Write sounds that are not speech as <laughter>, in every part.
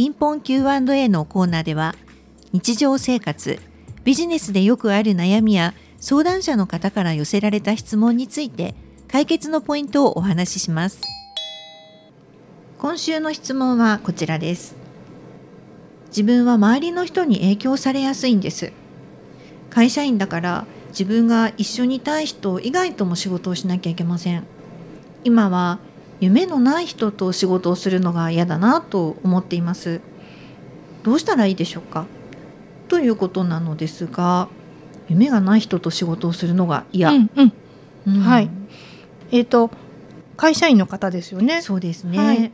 ピンポン Q&A のコーナーでは日常生活ビジネスでよくある悩みや相談者の方から寄せられた質問について解決のポイントをお話しします。今週の質問はこちらです。自分は周りの人に影響されやすいんです。会社員だから自分が一緒にいたい人以外とも仕事をしなきゃいけません。今は夢のない人と仕事をするのが嫌だなと思っています。どうしたらいいでしょうか？ということなのですが夢がない人と仕事をするのが嫌、うんうん。うん。はい。えっ、と会社員の方ですよね。そうですね。ははい。い、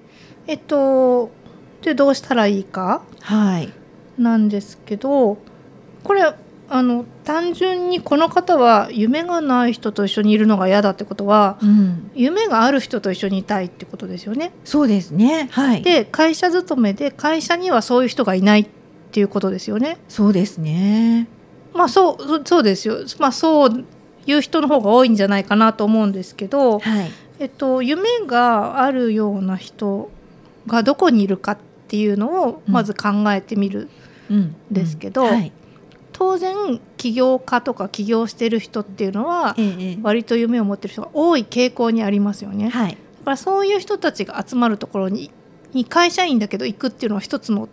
えっとでどうしたらいいかなんですけどこれあの単純にこの方は夢がない人と一緒にいるのが嫌だってことはうん、夢がある人と一緒にいたいってことですよね。そうですねはいで会社勤めで会社にはそういう人がいないっていうことですよね。そうですねまあそうそそうですよ。まあそういう人の方が多いんじゃないかなと思うんですけど、はいえっと、夢があるような人がどこにいるかっていうのをまず考えてみる。うんですけどうんはい当然起業家とか起業してる人っていうのは割と夢を持ってる人が多い傾向にありますよね。だはい。からそういう人たちが集まるところにに会社員だけど行くっていうのは一つの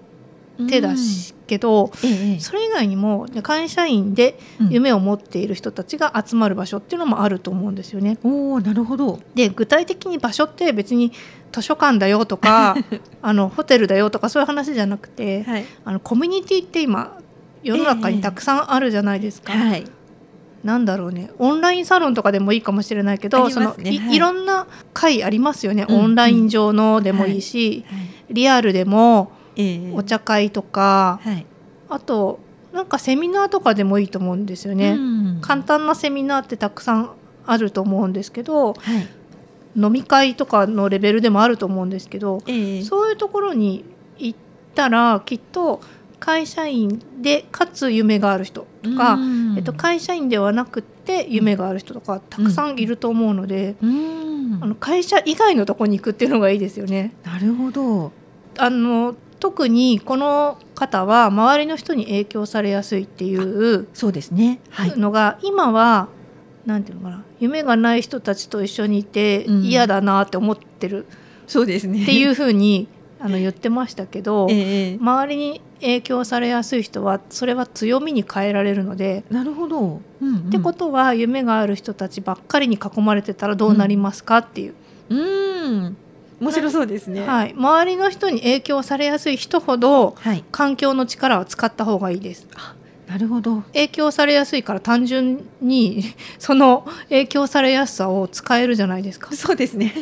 手だし、けど、うん、ええええ。それ以外にも会社員でうん。夢を持っている人たちが集まる場所っていうのもあると思うんですよね。おおなるほど。で具体的に場所って別に図書館だよとか <laughs> あのホテルだよとかそういう話じゃなくてはい。あのコミュニティって今世の中にたくさんあるじゃないですか。はい。なんだろうね。オンラインサロンとかでもいいかもしれないけあど、りそのはい。いろんな会ありますよね、うん。オンライン上のでもいいし、リアルでもええ。お茶会とか、はい。あとなんかセミナーとかでもいいと思うんですよね。うん。簡単なセミナーってたくさんあると思うんですけどはい。飲み会とかのレベルでもあると思うんですけど、ええそういうところに行ったらきっと会社員でかつ夢がある人とか、うん。えっと、会社員ではなくって夢がある人とかたくさんいると思うので、うん。あの会社以外のとこに行くっていうのがいいですよね。なるほど。あの特にこの方は周りの人に影響されやすいっていうそうですね。はい。のが、今はなんていうのかな夢がない人たちと一緒にいてうん。嫌だなって思ってるそうですね。っていうふうにあの言ってましたけど、ええ周りに影響されやすい人はそれは強みに変えられるので、なるほど、うんうん。ってことは夢がある人たちばっかりに囲まれてたらどうなりますかっていう、うん。面白そうですね。はい、周りの人に影響されやすい人ほどはい。環境の力は使った方がいいです。なるほど。影響されやすいから単純にその影響されやすさを使えるじゃないですか。そうですね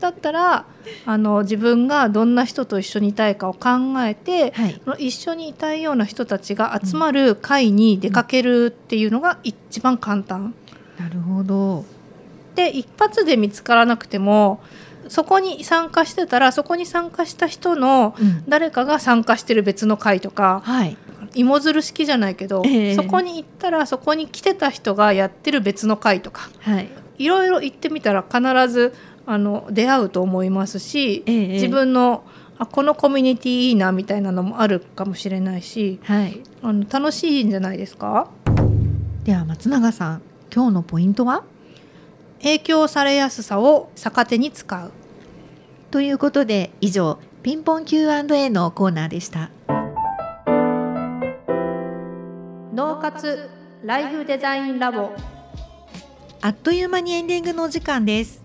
だったらあの自分がどんな人と一緒にいたいかを考えてはい。その一緒にいたいような人たちが集まる会に出かけるっていうのが一番簡単。なるほど。で一発で見つからなくてもそこに参加してたらそこに参加した人のうん。誰かが参加してる別の会とかはい。芋づる式じゃないけど、ええ。そこに行ったらそこに来てた人がやってる別の会とかはい。いろいろ行ってみたら必ずあの出会うと思いますし、ええ自分のあこのコミュニティいいなみたいなのもあるかもしれないしはい。あの楽しいんじゃないですか？では松永さん今日のポイントは？影響されやすさを逆手に使う。ということで以上ピンポン Q&A のコーナーでした。脳活ライフデザインラボ。あっという間にエンディングのお時間です